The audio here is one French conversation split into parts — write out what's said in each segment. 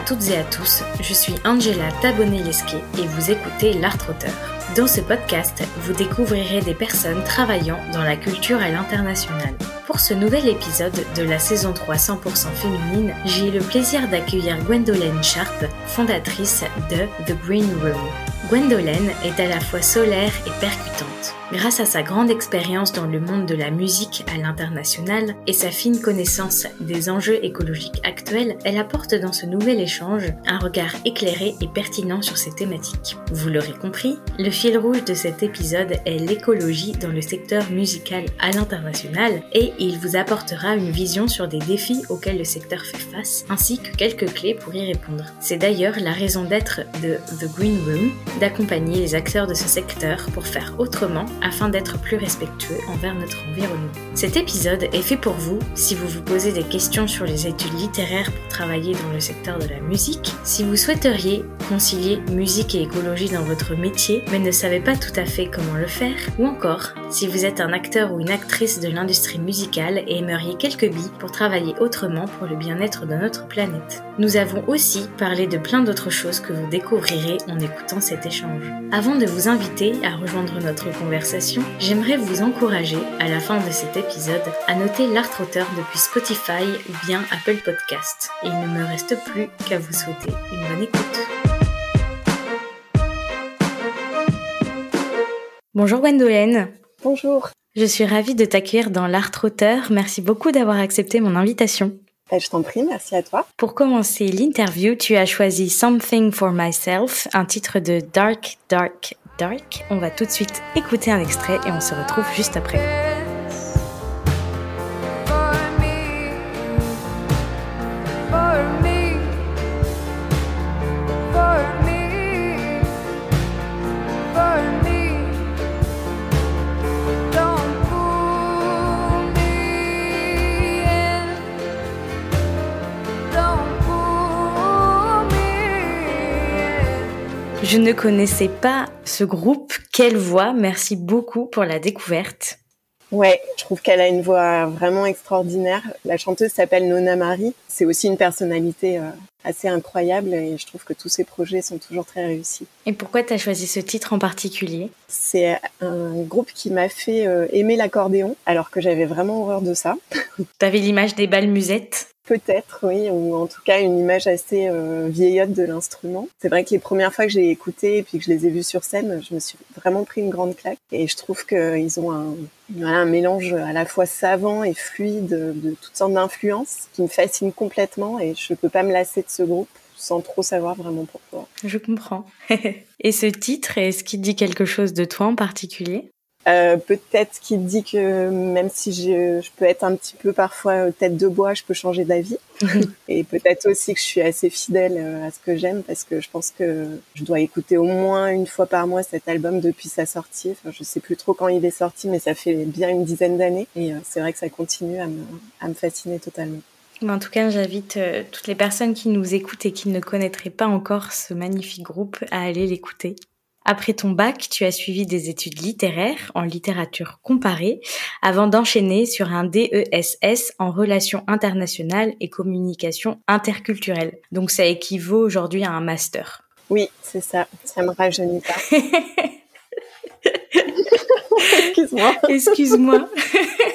à toutes et à tous, je suis Angela Tabonnet-Lesquet et vous écoutez L'Art Auteur. Dans ce podcast, vous découvrirez des personnes travaillant dans la culture à l'international. Pour ce nouvel épisode de la saison 3 100% féminine, j'ai eu le plaisir d'accueillir Gwendolyn Sharp, fondatrice de The Green Room. Gwendolyn est à la fois solaire et percutante. Grâce à sa grande expérience dans le monde de la musique à l'international et sa fine connaissance des enjeux écologiques actuels, elle apporte dans ce nouvel échange un regard éclairé et pertinent sur ces thématiques. Vous l'aurez compris, le fil rouge de cet épisode est l'écologie dans le secteur musical à l'international et il vous apportera une vision sur des défis auxquels le secteur fait face ainsi que quelques clés pour y répondre. C'est d'ailleurs la raison d'être de The Green Room, d'accompagner les acteurs de ce secteur pour faire autrement afin d'être plus respectueux envers notre environnement. Cet épisode est fait pour vous si vous vous posez des questions sur les études littéraires pour travailler dans le secteur de la musique, si vous souhaiteriez concilier musique et écologie dans votre métier mais ne savez pas tout à fait comment le faire, ou encore si vous êtes un acteur ou une actrice de l'industrie musicale et aimeriez quelques billes pour travailler autrement pour le bien-être de notre planète. Nous avons aussi parlé de plein d'autres choses que vous découvrirez en écoutant cet échange. Avant de vous inviter à rejoindre notre conversation, j'aimerais vous encourager, à la fin de cet épisode, à noter l'art auteur depuis Spotify ou bien Apple Podcast. Et il ne me reste plus qu'à vous souhaiter une bonne écoute. Bonjour Gwendolen. Bonjour. Je suis ravie de t'accueillir dans l'art auteur. Merci beaucoup d'avoir accepté mon invitation. Bah, je t'en prie, merci à toi. Pour commencer l'interview, tu as choisi Something for Myself, un titre de Dark, Dark, Dark. On va tout de suite écouter un extrait et on se retrouve juste après. Ne connaissais pas ce groupe. Quelle voix Merci beaucoup pour la découverte. Ouais, je trouve qu'elle a une voix vraiment extraordinaire. La chanteuse s'appelle Nona Marie. C'est aussi une personnalité euh, assez incroyable et je trouve que tous ses projets sont toujours très réussis. Et pourquoi tu as choisi ce titre en particulier? C'est un groupe qui m'a fait euh, aimer l'accordéon alors que j'avais vraiment horreur de ça. T'avais l'image des balles musettes? Peut-être, oui, ou en tout cas une image assez euh, vieillotte de l'instrument. C'est vrai que les premières fois que j'ai écouté et puis que je les ai vus sur scène, je me suis vraiment pris une grande claque. Et je trouve qu'ils ont un, mélange à la fois savant et fluide de toutes sortes d'influences qui me fascinent complètement et je peux pas me lasser de ce groupe sans trop savoir vraiment pourquoi. Je comprends. et ce titre, est-ce qu'il dit quelque chose de toi en particulier? Euh, peut-être qu'il dit que même si je, je, peux être un petit peu parfois euh, tête de bois, je peux changer d'avis. et peut-être aussi que je suis assez fidèle euh, à ce que j'aime parce que je pense que je dois écouter au moins une fois par mois cet album depuis sa sortie. Enfin, je sais plus trop quand il est sorti, mais ça fait bien une dizaine d'années. Et c'est vrai que ça continue à me, à me fasciner totalement. En tout cas, j'invite toutes les personnes qui nous écoutent et qui ne connaîtraient pas encore ce magnifique groupe à aller l'écouter. Après ton bac, tu as suivi des études littéraires en littérature comparée avant d'enchaîner sur un DESS en relations internationales et communication interculturelle. Donc ça équivaut aujourd'hui à un master. Oui, c'est ça. Ça me rajeunit pas. Excuse-moi. Excuse-moi.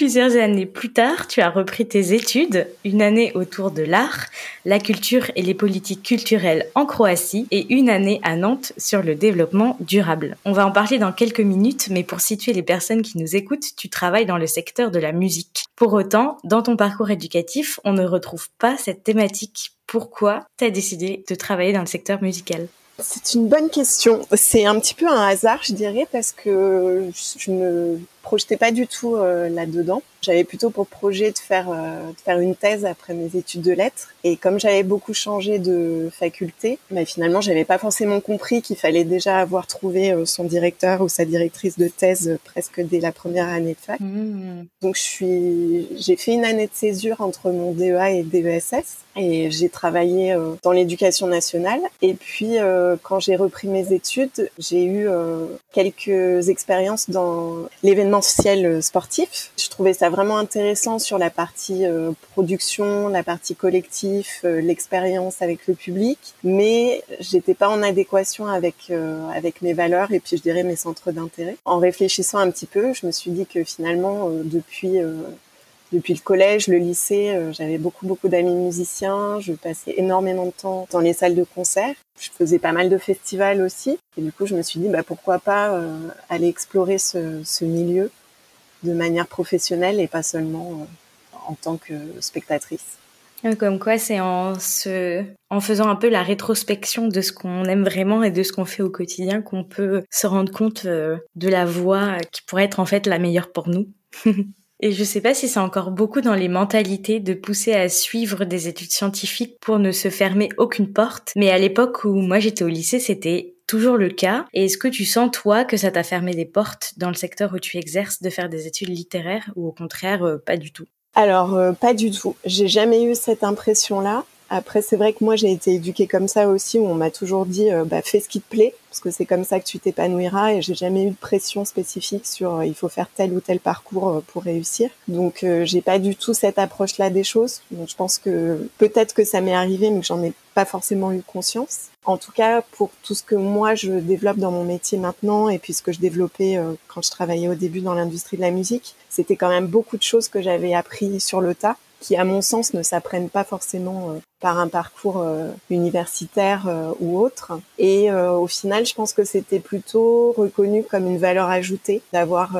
Plusieurs années plus tard, tu as repris tes études, une année autour de l'art, la culture et les politiques culturelles en Croatie et une année à Nantes sur le développement durable. On va en parler dans quelques minutes, mais pour situer les personnes qui nous écoutent, tu travailles dans le secteur de la musique. Pour autant, dans ton parcours éducatif, on ne retrouve pas cette thématique. Pourquoi tu as décidé de travailler dans le secteur musical? C'est une bonne question. C'est un petit peu un hasard, je dirais, parce que je me projetais pas du tout euh, là-dedans. J'avais plutôt pour projet de faire euh, de faire une thèse après mes études de lettres. Et comme j'avais beaucoup changé de faculté, bah, finalement, j'avais pas forcément compris qu'il fallait déjà avoir trouvé euh, son directeur ou sa directrice de thèse presque dès la première année de fac. Mmh. Donc, je suis, j'ai fait une année de césure entre mon DEA et DESS et j'ai travaillé dans l'éducation nationale. Et puis, quand j'ai repris mes études, j'ai eu quelques expériences dans l'événementiel sportif. Je trouvais ça vraiment intéressant sur la partie euh, production, la partie collectif, euh, l'expérience avec le public, mais j'étais pas en adéquation avec euh, avec mes valeurs et puis je dirais mes centres d'intérêt. En réfléchissant un petit peu, je me suis dit que finalement depuis depuis le collège, le lycée, j'avais beaucoup beaucoup d'amis musiciens, je passais énormément de temps dans les salles de concert. Je faisais pas mal de festivals aussi et du coup je me suis dit bah pourquoi pas aller explorer ce, milieu de manière professionnelle et pas seulement euh, en tant que spectatrice. Comme quoi, c'est en en faisant un peu la rétrospection de ce qu'on aime vraiment et de ce qu'on fait au quotidien qu'on peut se rendre compte euh, de la voie qui pourrait être en fait la meilleure pour nous. et je sais pas si c'est encore beaucoup dans les mentalités de pousser à suivre des études scientifiques pour ne se fermer aucune porte. Mais à l'époque où moi j'étais au lycée, c'était toujours le cas Et est-ce que tu sens, toi, que ça t'a fermé des portes dans le secteur où tu exerces de faire des études littéraires ou au contraire, euh, pas du tout? Alors, euh, pas du tout. J'ai jamais eu cette impression-là. Après, c'est vrai que moi, j'ai été éduquée comme ça aussi, où on m'a toujours dit, euh, bah, fais ce qui te plaît, parce que c'est comme ça que tu t'épanouiras. Et j'ai jamais eu de pression spécifique sur, euh, il faut faire tel ou tel parcours euh, pour réussir. Donc, j'ai pas du tout cette approche-là des choses. Donc, je pense que peut-être que ça m'est arrivé, mais que j'en ai pas forcément eu conscience. En tout cas, pour tout ce que moi je développe dans mon métier maintenant, et puis ce que je développais quand je travaillais au début dans l'industrie de la musique, c'était quand même beaucoup de choses que j'avais appris sur le tas qui, à mon sens, ne s'apprennent pas forcément euh, par un parcours euh, universitaire euh, ou autre. Et au final, je pense que c'était plutôt reconnu comme une valeur ajoutée d'avoir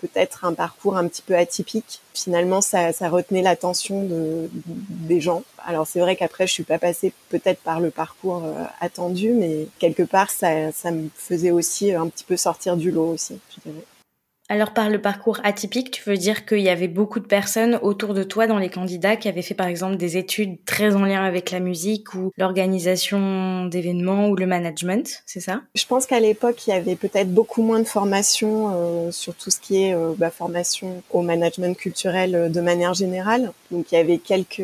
peut-être un parcours un petit peu atypique. Finalement, ça, ça retenait l'attention de, des gens. Alors c'est vrai qu'après, je suis pas passée peut-être par le parcours attendu, mais quelque part, ça, ça me faisait aussi un petit peu sortir du lot aussi, je dirais. Alors par le parcours atypique, tu veux dire qu'il y avait beaucoup de personnes autour de toi dans les candidats qui avaient fait par exemple des études très en lien avec la musique ou l'organisation d'événements ou le management, c'est ça? Je pense qu'à l'époque, il y avait peut-être beaucoup moins de formation euh, sur tout ce qui est euh, bah, formation au management culturel euh, de manière générale. Donc il y avait quelques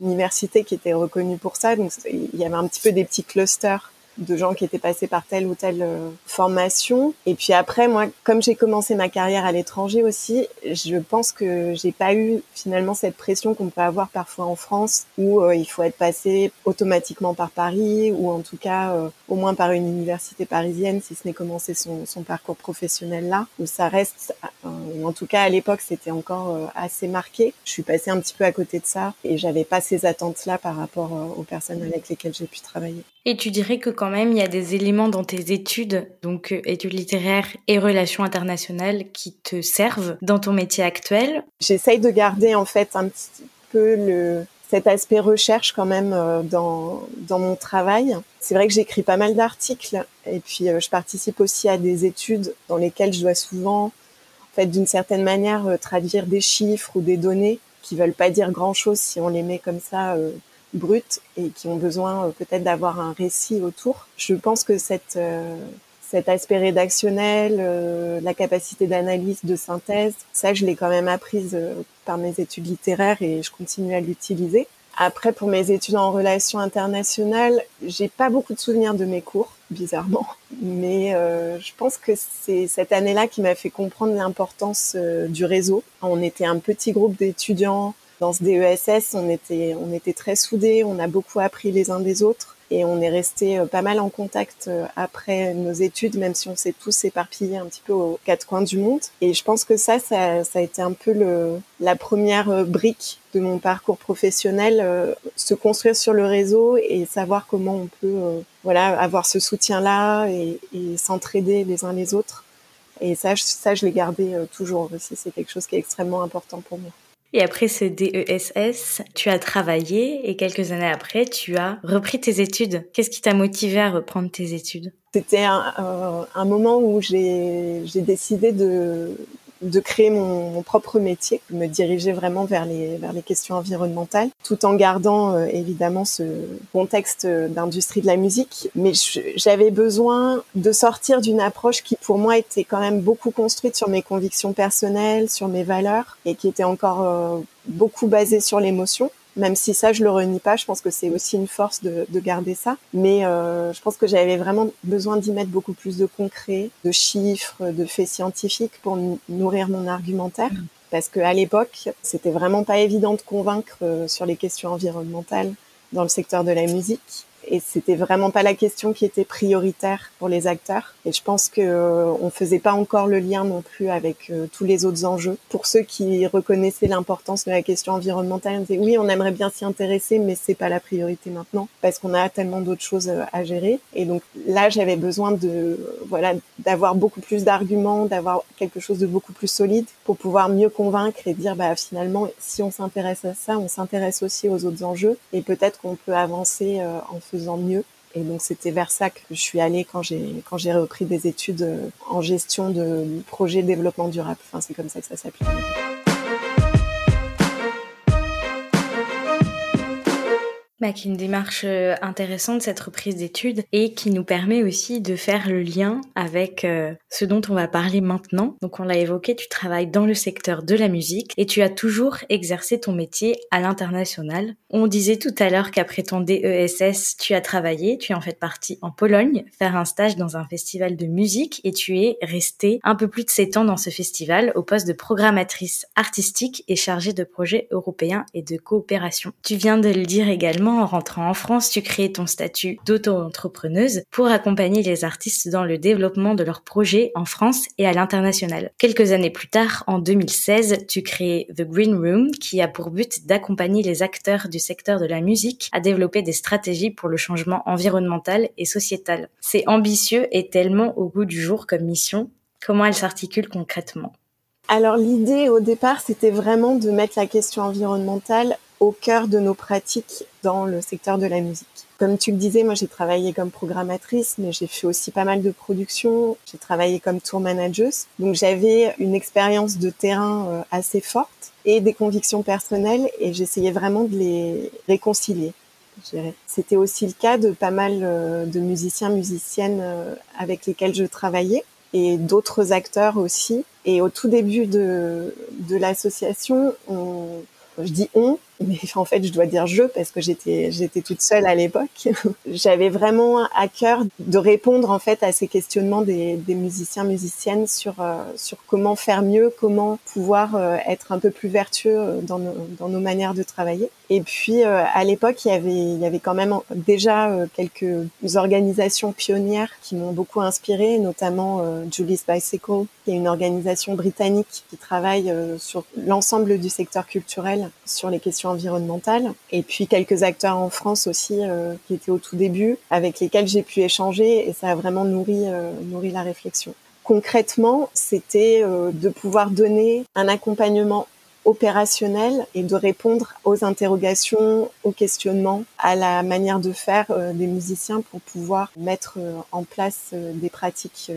universités qui étaient reconnues pour ça. Donc il y avait un petit peu des petits clusters de gens qui étaient passés par telle ou telle euh, formation. Et puis après, moi, comme j'ai commencé ma carrière à l'étranger aussi, je pense que j'ai pas eu finalement cette pression qu'on peut avoir parfois en France, où euh, il faut être passé automatiquement par Paris, ou en tout cas euh, au moins par une université parisienne, si ce n'est commencer son, son, parcours professionnel là, où ça reste, en tout cas à l'époque, c'était encore assez marqué. Je suis passée un petit peu à côté de ça, et j'avais pas ces attentes-là par rapport aux personnes avec lesquelles j'ai pu travailler. Et tu dirais que quand même, il y a des éléments dans tes études, donc euh, études littéraires et relations internationales, qui te servent dans ton métier actuel? J'essaye de garder en fait un petit peu le, cet aspect recherche quand même euh, dans, dans mon travail. C'est vrai que j'écris pas mal d'articles et puis euh, je participe aussi à des études dans lesquelles je dois souvent, en fait, d'une certaine manière, traduire des chiffres ou des données qui veulent pas dire grand chose si on les met comme ça brutes et qui ont besoin euh, peut-être d'avoir un récit autour. Je pense que cette euh, cet aspect rédactionnel, euh, la capacité d'analyse, de synthèse, ça je l'ai quand même apprise par mes études littéraires et je continue à l'utiliser. Après, pour mes études en relations internationales, j'ai pas beaucoup de souvenirs de mes cours, bizarrement, mais je pense que c'est cette année-là qui m'a fait comprendre l'importance du réseau. On était un petit groupe d'étudiants dans ce DESS, on était, on était très soudés, on a beaucoup appris les uns des autres et on est resté euh, pas mal en contact euh, après nos études, même si on s'est tous éparpillés un petit peu aux quatre coins du monde. Et je pense que ça, ça, ça a été un peu le, la première euh, brique de mon parcours professionnel, se construire sur le réseau et savoir comment on peut, voilà, avoir ce soutien-là et, et s'entraider les uns les autres. Et ça, ça, je l'ai gardé toujours aussi. C'est quelque chose qui est extrêmement important pour moi. Et après ce DESS, tu as travaillé et quelques années après, tu as repris tes études. Qu'est-ce qui t'a motivé à reprendre tes études? C'était un, euh, un, moment où j'ai décidé de, de créer mon, propre métier, me diriger vraiment vers les, vers les questions environnementales, tout en gardant euh, évidemment ce contexte d'industrie de la musique. Mais j'avais besoin de sortir d'une approche qui pour moi était quand même beaucoup construite sur mes convictions personnelles, sur mes valeurs, et qui était encore euh, beaucoup basée sur l'émotion même si ça je le renie pas, je pense que c'est aussi une force de, de garder ça. Mais euh, je pense que j'avais vraiment besoin d'y mettre beaucoup plus de concret, de chiffres, de faits scientifiques pour nourrir mon argumentaire. parce qu'à l'époque, c'était vraiment pas évident de convaincre sur les questions environnementales dans le secteur de la musique et c'était vraiment pas la question qui était prioritaire pour les acteurs. Et je pense que euh, on faisait pas encore le lien non plus avec euh, tous les autres enjeux. Pour ceux qui reconnaissaient l'importance de la question environnementale, on disait oui, on aimerait bien s'y intéresser, mais c'est pas la priorité maintenant parce qu'on a tellement d'autres choses euh, à gérer. Et donc là, j'avais besoin de voilà d'avoir beaucoup plus d'arguments, d'avoir quelque chose de beaucoup plus solide pour pouvoir mieux convaincre et dire bah finalement si on s'intéresse à ça, on s'intéresse aussi aux autres enjeux et peut-être qu'on peut avancer en faisant faisant mieux. Et donc c'était vers ça que je suis allée quand j'ai quand j'ai repris des études euh, en gestion de projet développement durable. Enfin c'est comme ça que ça s'appelle. Bah, qui est une démarche euh, intéressante cette reprise d'études et qui nous permet aussi de faire le lien avec euh, ce dont on va parler maintenant. Donc on l'a évoqué, tu travailles dans le secteur de la musique et tu as toujours exercé ton métier à l'international. On disait tout à l'heure qu'après ton DESS, tu as travaillé, tu es en fait partie en Pologne faire un stage dans un festival de musique et tu es restée un peu plus de 7 ans dans ce festival au poste de programmatrice artistique et chargée de projets européens et de coopération. Tu viens de le dire également en rentrant en France, tu crées ton statut d'auto-entrepreneuse pour accompagner les artistes dans le développement de leurs projets en France et à l'international. Quelques années plus tard, en 2016, tu crées The Green Room qui a pour but d'accompagner les acteurs du secteur de la musique à développer des stratégies pour le changement environnemental et sociétal. C'est ambitieux et tellement au goût du jour comme mission. Comment elle s'articule concrètement? Alors l'idée au départ, c'était vraiment de mettre la question environnementale au cœur de nos pratiques dans le secteur de la musique. Comme tu le disais, moi j'ai travaillé comme programmatrice, mais j'ai fait aussi pas mal de production. J'ai travaillé comme tour manager, donc j'avais une expérience de terrain euh, assez forte et des convictions personnelles, et j'essayais vraiment de les réconcilier. C'était aussi le cas de pas mal euh, de musiciens, musiciennes euh, avec lesquels je travaillais et d'autres acteurs aussi. Et au tout début de, de l'association, je dis on, mais en fait je dois dire je parce que j'étais j'étais toute seule à l'époque. J'avais vraiment à cœur de répondre en fait à ces questionnements des, des musiciens musiciennes sur euh, sur comment faire mieux, comment pouvoir euh, être un peu plus vertueux euh, dans nos, dans nos manières de travailler. Et puis à l'époque il y avait il y avait quand même déjà quelques organisations pionnières qui m'ont beaucoup inspirée, notamment Julie's Bicycle, qui est une organisation britannique qui travaille sur l'ensemble du secteur culturel sur les questions environnementale. Et puis quelques acteurs en France aussi euh, qui étaient au tout début, avec lesquels j'ai pu échanger et ça a vraiment nourri, euh, nourri la réflexion. Concrètement, c'était euh, de pouvoir donner un accompagnement opérationnel et de répondre aux interrogations, aux questionnements, à la manière de faire des musiciens pour pouvoir mettre en place des pratiques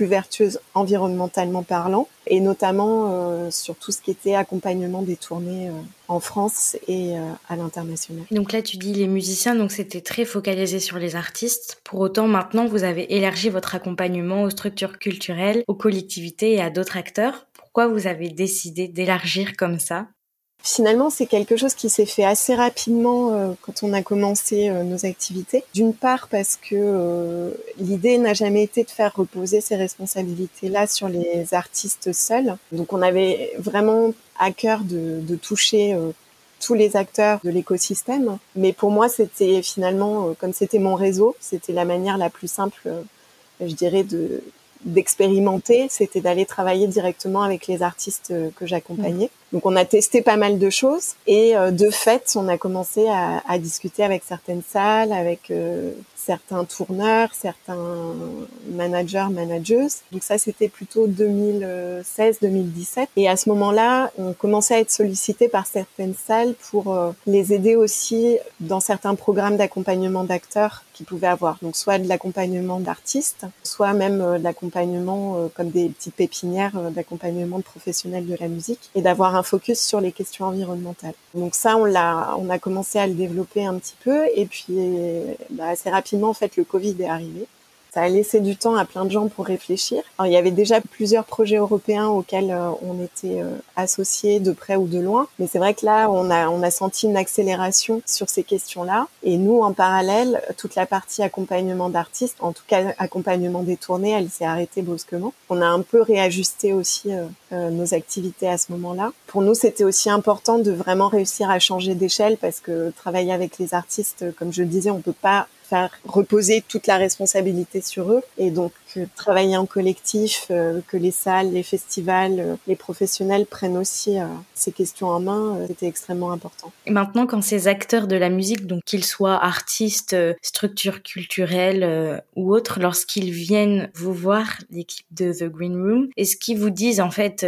plus vertueuse environnementalement parlant, et notamment euh, sur tout ce qui était accompagnement des tournées euh, en France et euh, à l'international. Donc là, tu dis les musiciens, donc c'était très focalisé sur les artistes. Pour autant, maintenant, vous avez élargi votre accompagnement aux structures culturelles, aux collectivités et à d'autres acteurs. Pourquoi vous avez décidé d'élargir comme ça? Finalement, c'est quelque chose qui s'est fait assez rapidement euh, quand on a commencé euh, nos activités. D'une part parce que euh, l'idée n'a jamais été de faire reposer ces responsabilités-là sur les artistes seuls. Donc on avait vraiment à cœur de, de toucher tous les acteurs de l'écosystème. Mais pour moi, c'était finalement, comme c'était mon réseau, c'était la manière la plus simple, je dirais, de d'expérimenter, c'était d'aller travailler directement avec les artistes que j'accompagnais. Donc on a testé pas mal de choses et euh, de fait on a commencé à, à discuter avec certaines salles, avec euh, certains tourneurs, certains managers, manageuses. Donc ça, c'était plutôt 2016-2017. Et à ce moment-là, on commençait à être sollicité par certaines salles pour euh, les aider aussi dans certains programmes d'accompagnement d'acteurs qu'ils pouvaient avoir. Donc soit de l'accompagnement d'artistes, soit même euh, de l'accompagnement comme des petites pépinières d'accompagnement de professionnels de la musique et d'avoir focus sur les questions environnementales. Donc ça, on l'a, on a commencé à le développer un petit peu et puis bah, assez rapidement en fait le Covid est arrivé Ça a laissé du temps à plein de gens pour réfléchir. Alors, il y avait déjà plusieurs projets européens auxquels euh, on était euh, associés de près ou de loin, mais c'est vrai que là, on a, on a senti une accélération sur ces questions-là. Et nous, en parallèle, toute la partie accompagnement d'artistes, en tout cas accompagnement des tournées, elle s'est arrêtée brusquement. On a un peu réajusté aussi euh, nos activités à ce moment-là. Pour nous, c'était aussi important de vraiment réussir à changer d'échelle parce que travailler avec les artistes, comme je le disais, on peut pas faire reposer toute la responsabilité sur eux. Et donc euh, travailler en collectif, euh, que les salles, les festivals, euh, les professionnels prennent aussi ces questions en main, c'était extrêmement important. Et maintenant, quand ces acteurs de la musique, donc qu'ils soient artistes, structures culturelles ou autres, lorsqu'ils viennent vous voir, l'équipe de The Green Room, est-ce qu'ils vous disent en fait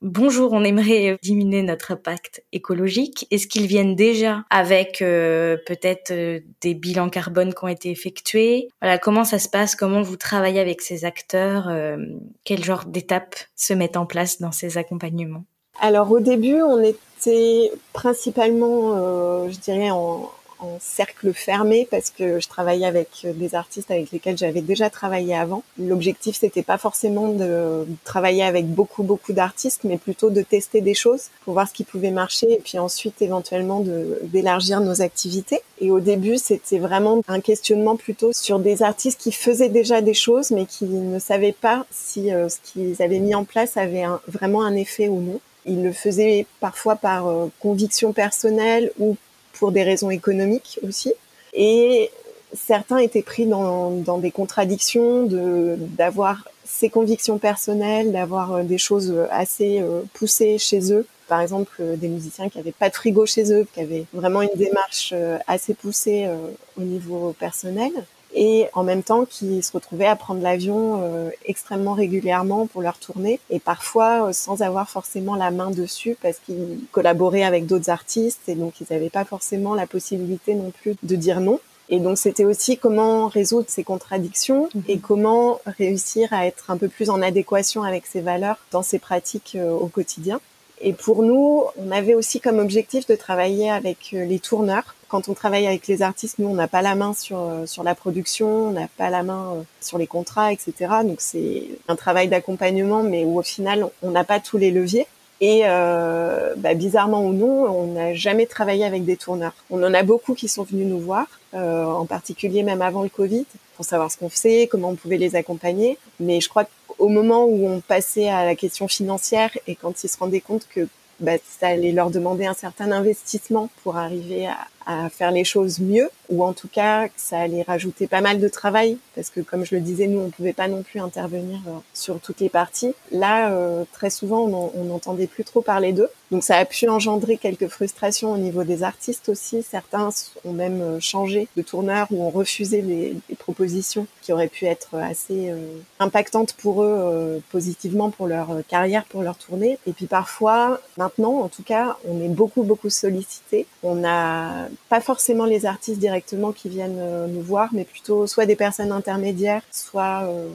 bonjour, on aimerait diminuer notre impact écologique. Est-ce qu'ils viennent déjà avec peut-être des bilans carbone qui ont été effectués? Voilà, comment ça se passe? Comment vous travaillez avec ces acteurs euh, Quel genre d'étapes se mettent en place dans ces accompagnements? Alors au début, on était principalement, euh, je dirais, en, en cercle fermé parce que je travaillais avec des artistes avec lesquels j'avais déjà travaillé avant. L'objectif c'était pas forcément de travailler avec beaucoup beaucoup d'artistes, mais plutôt de tester des choses pour voir ce qui pouvait marcher et puis ensuite éventuellement d'élargir nos activités. Et au début c'était vraiment un questionnement plutôt sur des artistes qui faisaient déjà des choses mais qui ne savaient pas si euh, ce qu'ils avaient mis en place avait vraiment un effet ou non. Ils le faisaient parfois par euh, conviction personnelle ou pour des raisons économiques aussi. Et certains étaient pris dans, des contradictions d'avoir ses convictions personnelles, d'avoir euh, des choses assez euh, poussées chez eux. Par exemple, euh, des musiciens qui avaient pas de frigo chez eux, qui avaient vraiment une démarche assez poussée au niveau personnel et en même temps qui se retrouvaient à prendre l'avion euh, extrêmement régulièrement pour leur tournée et parfois euh, sans avoir forcément la main dessus parce qu'ils collaboraient avec d'autres artistes et donc ils n'avaient pas forcément la possibilité non plus de dire non. Et donc c'était aussi comment résoudre ces contradictions mhm. et comment réussir à être un peu plus en adéquation avec ses valeurs dans ses pratiques euh, au quotidien. Et pour nous, on avait aussi comme objectif de travailler avec les tourneurs quand on travaille avec les artistes, nous, on n'a pas la main sur, euh, sur la production, on n'a pas la main euh, sur les contrats, etc. Donc c'est un travail d'accompagnement, mais où au final, on n'a pas tous les leviers. Et euh, bah, bizarrement ou non, on n'a jamais travaillé avec des tourneurs. On en a beaucoup qui sont venus nous voir, euh, en particulier même avant le Covid, pour savoir ce qu'on faisait, comment on pouvait les accompagner. Mais je crois qu'au moment où on passait à la question financière et quand ils se rendaient compte que bah, ça allait leur demander un certain investissement pour arriver à, à faire les choses mieux, ou en tout cas ça allait rajouter pas mal de travail, parce que comme je le disais, nous on pouvait pas non plus intervenir euh, sur toutes les parties. Là, euh, très souvent, on n'entendait plus trop parler d'eux, donc ça a pu engendrer quelques frustrations au niveau des artistes aussi. Certains ont même euh, changé de tourneur ou ont refusé les, propositions qui auraient pu être assez impactantes pour eux positivement pour leur carrière, pour leur tournée. Et puis parfois, maintenant en tout cas, on est beaucoup beaucoup sollicité. On a pas forcément les artistes directement qui viennent euh, nous voir, mais plutôt soit des personnes intermédiaires, soit euh,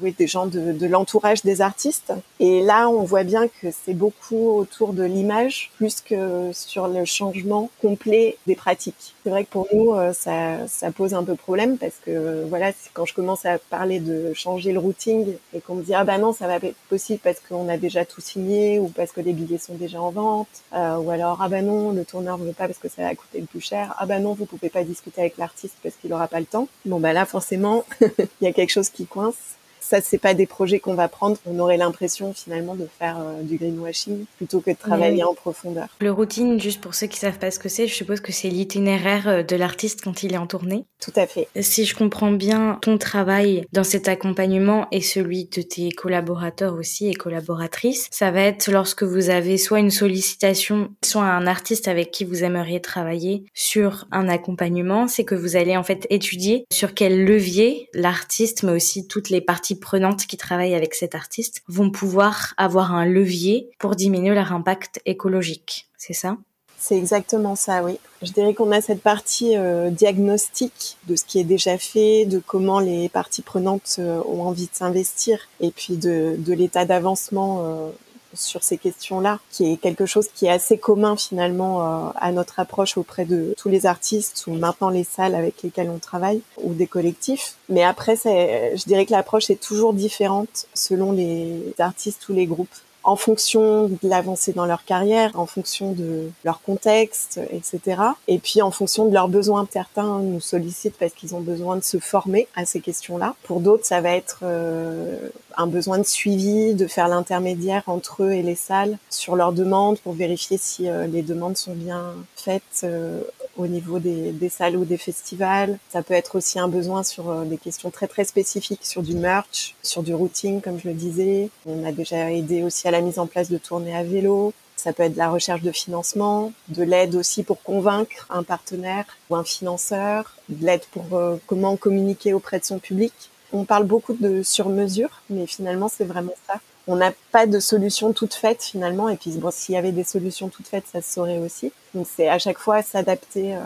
oui, des gens de, de l'entourage des artistes. Et là, on voit bien que c'est beaucoup autour de l'image plus que sur le changement complet des pratiques. C'est vrai que pour nous, euh, ça, pose un peu problème parce que voilà, quand je commence à parler de changer le routing et qu'on me dit ah bah non, ça va pas être possible parce qu'on a déjà tout signé ou parce que les billets sont déjà en vente, euh, ou alors ah bah non, le tourneur veut pas parce que ça va coûter le plus cher. Ah bah non, vous pouvez pas discuter avec l'artiste parce qu'il aura pas le temps. Bon bah là forcément, il y a quelque chose qui coince ça c'est pas des projets qu'on va prendre. On aurait l'impression finalement de faire euh, du greenwashing plutôt que de travailler en profondeur. Le routine, juste pour ceux qui savent pas ce que c'est, je suppose que c'est l'itinéraire euh, de l'artiste quand il est en tournée. Tout à fait. Si je comprends bien, ton travail dans cet accompagnement et celui de tes collaborateurs aussi et collaboratrices, ça va être lorsque vous avez soit une sollicitation, soit un artiste avec qui vous aimeriez travailler sur un accompagnement, c'est que vous allez en fait étudier sur quel levier l'artiste, mais aussi toutes les parties prenantes qui travaillent avec cet artiste vont pouvoir avoir un levier pour diminuer leur impact écologique. C'est ça? C'est exactement ça, oui. Je dirais qu'on a cette partie euh, diagnostique de ce qui est déjà fait, de comment les parties prenantes euh, ont envie de s'investir, et puis de, l'état d'avancement euh, sur ces questions-là, qui est quelque chose qui est assez commun finalement à notre approche auprès de tous les artistes ou maintenant les salles avec lesquelles on travaille ou des collectifs. Mais après, je dirais que l'approche est toujours différente selon les artistes ou les groupes en fonction de l'avancée dans leur carrière, en fonction de leur contexte, etc. Et puis en fonction de leurs besoins. Certains nous sollicitent parce qu'ils ont besoin de se former à ces questions-là. Pour d'autres, ça va être euh, un besoin de suivi, de faire l'intermédiaire entre eux et les salles sur leurs demandes pour vérifier si euh, les demandes sont bien faites euh, au niveau des, des, salles ou des festivals. Ça peut être aussi un besoin sur euh, des questions très très spécifiques, sur du merch, sur du routing, comme je le disais. On a déjà aidé aussi à la mise en place de tournées à vélo. Ça peut être de la recherche de financement, de l'aide aussi pour convaincre un partenaire ou un financeur, de l'aide pour euh, comment communiquer auprès de son public. On parle beaucoup de sur-mesure, mais finalement c'est vraiment ça on n'a pas de solution toute faite finalement. Et puis bon, s'il y avait des solutions toutes faites, ça se saurait aussi. Donc c'est à chaque fois s'adapter euh,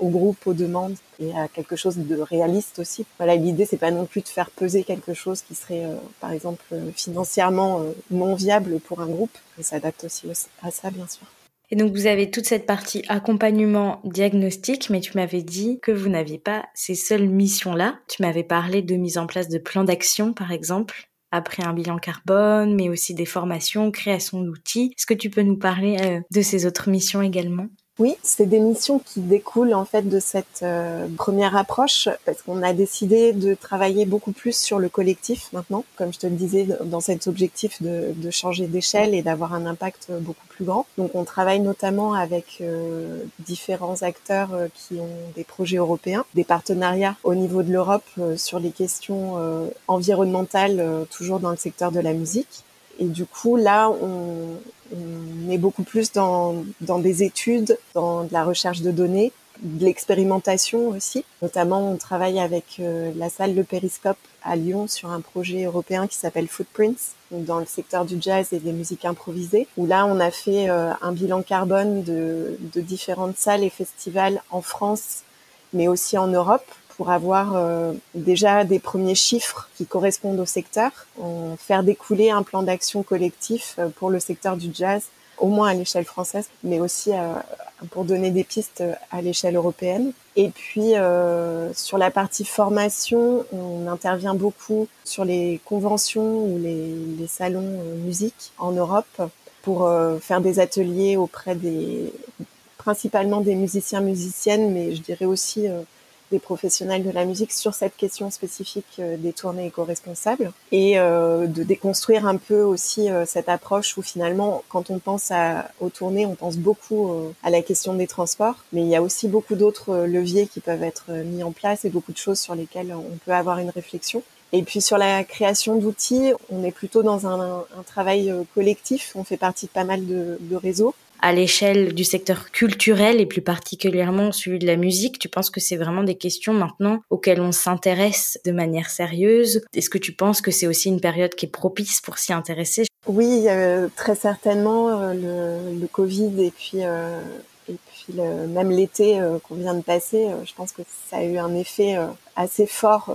au groupe, aux demandes et à quelque chose de réaliste aussi. Voilà, l'idée c'est pas non plus de faire peser quelque chose qui serait, euh, par exemple, euh, financièrement non viable pour un groupe. On s'adapte aussi à ça, bien sûr. Et donc vous avez toute cette partie accompagnement diagnostic, mais tu m'avais dit que vous n'aviez pas ces seules missions-là. Tu m'avais parlé de mise en place de plans d'action, par exemple après un bilan carbone, mais aussi des formations, création d'outils. Est-ce que tu peux nous parler euh, de ces autres missions également? Oui, c'est des missions qui découlent en fait de cette euh, première approche parce qu'on a décidé de travailler beaucoup plus sur le collectif maintenant, comme je te le disais, dans cet objectif de, de changer d'échelle et d'avoir un impact beaucoup plus grand. Donc on travaille notamment avec euh, différents acteurs euh, qui ont des projets européens, des partenariats au niveau de l'Europe sur les questions environnementales, toujours dans le secteur de la musique. Et du coup, là, on, on est beaucoup plus dans, dans des études, dans de la recherche de données, de l'expérimentation aussi. Notamment, on travaille avec euh, la salle Le Périscope à Lyon sur un projet européen qui s'appelle Footprints, dans le secteur du jazz et des musiques improvisées, où là, on a fait euh, un bilan carbone de, de différentes salles et festivals en France, mais aussi en Europe, pour avoir euh, déjà des premiers chiffres qui correspondent au secteur, faire découler un plan d'action collectif euh, pour le secteur du jazz, au moins à l'échelle française, mais aussi euh, pour donner des pistes à l'échelle européenne. Et puis sur la partie formation, on intervient beaucoup sur les conventions ou les, salons musique en Europe pour faire des ateliers auprès des principalement des musiciens musiciennes, mais je dirais aussi des professionnels de la musique sur cette question spécifique euh, des tournées éco-responsables et euh, de déconstruire un peu aussi euh, cette approche où finalement quand on pense à, aux tournées on pense beaucoup à la question des transports. Mais il y a aussi beaucoup d'autres leviers qui peuvent être mis en place et beaucoup de choses sur lesquelles on peut avoir une réflexion. Et puis sur la création d'outils, on est plutôt dans un, un, travail collectif. On fait partie de pas mal de, de réseaux à l'échelle du secteur culturel et plus particulièrement celui de la musique Tu penses que c'est vraiment des questions maintenant auxquelles on s'intéresse de manière sérieuse? Est-ce que tu penses que c'est aussi une période qui est propice pour s'y intéresser? Oui, euh, très certainement. Euh, le, Covid et puis, euh, et puis même l'été qu'on vient de passer, je pense que ça a eu un effet assez fort.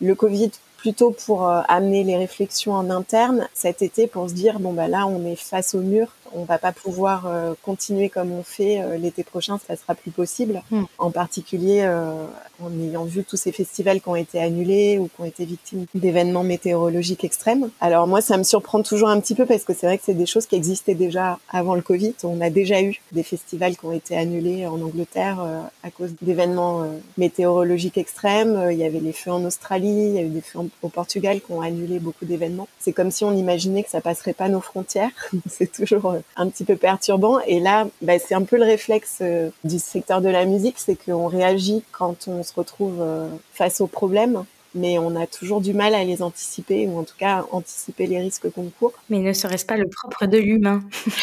Le Covid plutôt pour amener les réflexions en interne cet été pour se dire bon bah là on est face au mur on va pas pouvoir euh, continuer comme on fait euh, l'été prochain, ça sera plus possible. Hmm. En particulier euh, en ayant vu tous ces festivals qui ont été annulés ou qui ont été victimes d'événements météorologiques extrêmes. Alors moi, ça me surprend toujours un petit peu parce que c'est vrai que c'est des choses qui existaient déjà avant le Covid. On a déjà eu des festivals qui ont été annulés en Angleterre à cause d'événements météorologiques extrêmes. Il y avait les feux en Australie, il y a eu des feux au Portugal qui ont annulé beaucoup d'événements. C'est comme si on imaginait que ça passerait pas nos frontières. c'est toujours un petit peu perturbant. Et là, bah, c'est un peu le réflexe euh, du secteur de la musique, c'est qu'on réagit quand on se retrouve euh, face aux problèmes mais on a toujours du mal à les anticiper, ou en tout cas anticiper les risques qu'on court. Mais ne serait-ce pas le propre de l'humain?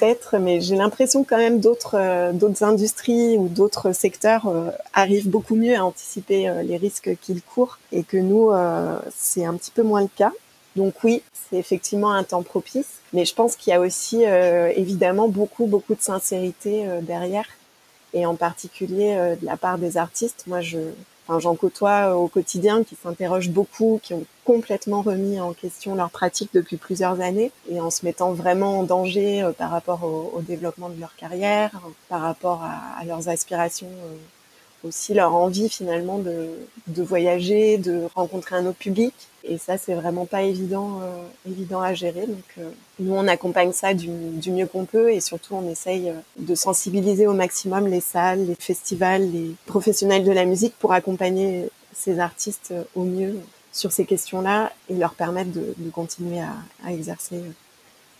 Peut-être, mais j'ai l'impression quand même d'autres euh, d'autres industries ou d'autres secteurs arrivent beaucoup mieux à anticiper les risques qu'ils courent et que nous, c'est un petit peu moins le cas. Donc oui, c'est effectivement un temps propice, mais je pense qu'il y a aussi euh, évidemment beaucoup beaucoup de sincérité euh, derrière, et en particulier euh, de la part des artistes. Moi, je enfin, j'en côtoie au quotidien qui s'interrogent beaucoup, qui ont complètement remis en question leur pratique depuis plusieurs années et en se mettant vraiment en danger par rapport au, développement de leur carrière, par rapport à leurs aspirations aussi leur envie finalement de, de, voyager, de rencontrer un autre public. Et ça, c'est vraiment pas évident, euh, évident à gérer. Donc, euh, nous, on accompagne ça du, mieux qu'on peut et surtout, on essaye euh, de sensibiliser au maximum les salles, les festivals, les professionnels de la musique pour accompagner ces artistes au mieux sur ces questions-là et leur permettre de, continuer à, exercer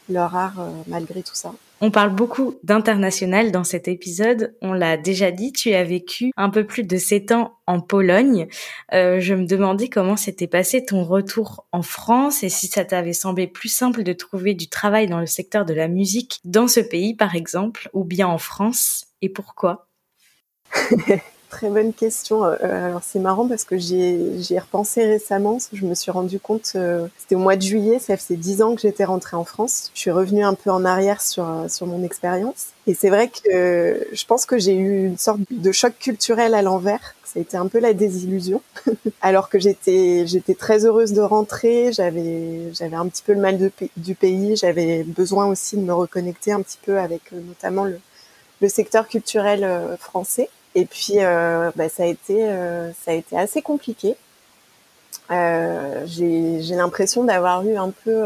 leur art malgré tout ça. On parle beaucoup d'international dans cet épisode. On l'a déjà dit, tu as vécu un peu plus de sept ans en Pologne. Euh, je me demandais comment s'était passé ton retour en France et si ça t'avait semblé plus simple de trouver du travail dans le secteur de la musique dans ce pays, par exemple, ou bien en France, et pourquoi? Très bonne question. Euh, alors c'est marrant parce que j'y ai repensé récemment. Je me suis rendu compte, euh, c'était au mois de juillet, ça faisait dix ans que j'étais rentrée en France. Je suis revenue un peu en arrière sur euh, sur mon expérience. Et c'est vrai que je pense que j'ai eu une sorte de choc culturel à l'envers. Ça a été un peu la désillusion. Alors que j'étais j'étais très heureuse de rentrer. J'avais j'avais un petit peu le mal du pays. J'avais besoin aussi de me reconnecter un petit peu avec notamment le le secteur culturel français. Et puis, euh, bah, ça a été, euh, ça a été assez compliqué. Euh, j'ai l'impression d'avoir eu un peu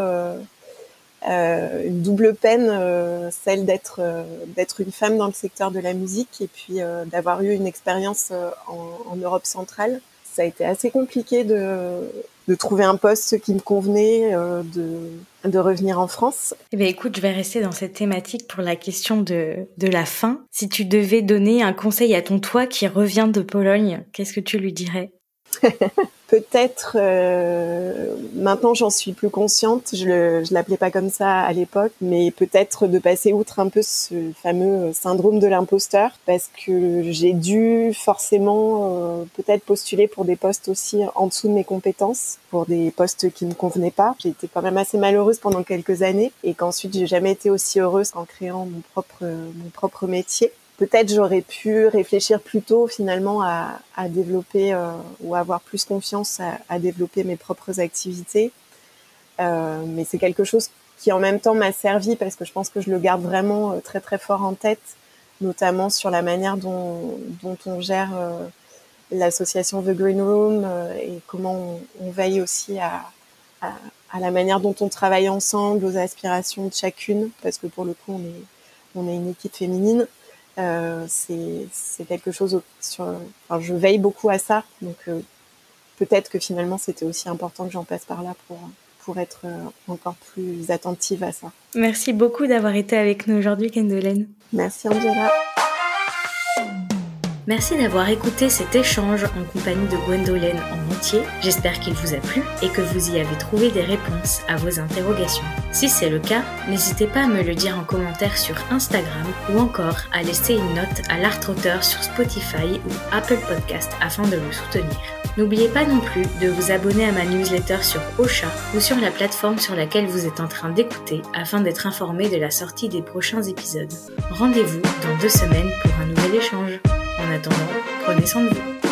une double peine, celle d'être d'être une femme dans le secteur de la musique et puis d'avoir eu une expérience en, en, Europe centrale. Ça a été assez compliqué de, de trouver un poste qui me convenait, euh, de, de revenir en France. Eh bien, écoute, je vais rester dans cette thématique pour la question de, de la fin. Si tu devais donner un conseil à ton toi qui revient de Pologne, qu'est-ce que tu lui dirais? peut-être euh, maintenant j'en suis plus consciente, je ne l'appelais pas comme ça à l'époque, mais peut-être de passer outre un peu ce fameux syndrome de l'imposteur parce que j'ai dû forcément euh, peut-être postuler pour des postes aussi en dessous de mes compétences, pour des postes qui ne me convenaient pas. J'ai été quand même assez malheureuse pendant quelques années et qu'ensuite j'ai jamais été aussi heureuse qu'en créant mon propre mon propre métier peut-être j'aurais pu réfléchir plus tôt finalement à, développer euh, ou avoir plus confiance à, développer mes propres activités. Euh, mais c'est quelque chose qui en même temps m'a servi parce que je pense que je le garde vraiment euh, très très fort en tête, notamment sur la manière dont, on gère l'association The Green Room et comment on, veille aussi à, à, à, la manière dont on travaille ensemble, aux aspirations de chacune, parce que pour le coup on est, on est une équipe féminine. Euh, c'est quelque chose sur. Enfin, je veille beaucoup à ça, donc euh, peut-être que finalement c'était aussi important que j'en passe par là pour pour être euh, encore plus attentive à ça. Merci beaucoup d'avoir été avec nous aujourd'hui, Kendolène. Merci Angela. Merci d'avoir écouté cet échange en compagnie de Gwendolyn en entier. J'espère qu'il vous a plu et que vous y avez trouvé des réponses à vos interrogations. Si c'est le cas, n'hésitez pas à me le dire en commentaire sur Instagram ou encore à laisser une note à l'art auteur sur Spotify ou Apple Podcast afin de me soutenir. N'oubliez pas non plus de vous abonner à ma newsletter sur Ocha ou sur la plateforme sur laquelle vous êtes en train d'écouter afin d'être informé de la sortie des prochains épisodes. Rendez-vous dans deux semaines pour un nouvel échange. En attendant, prenez soin de vous.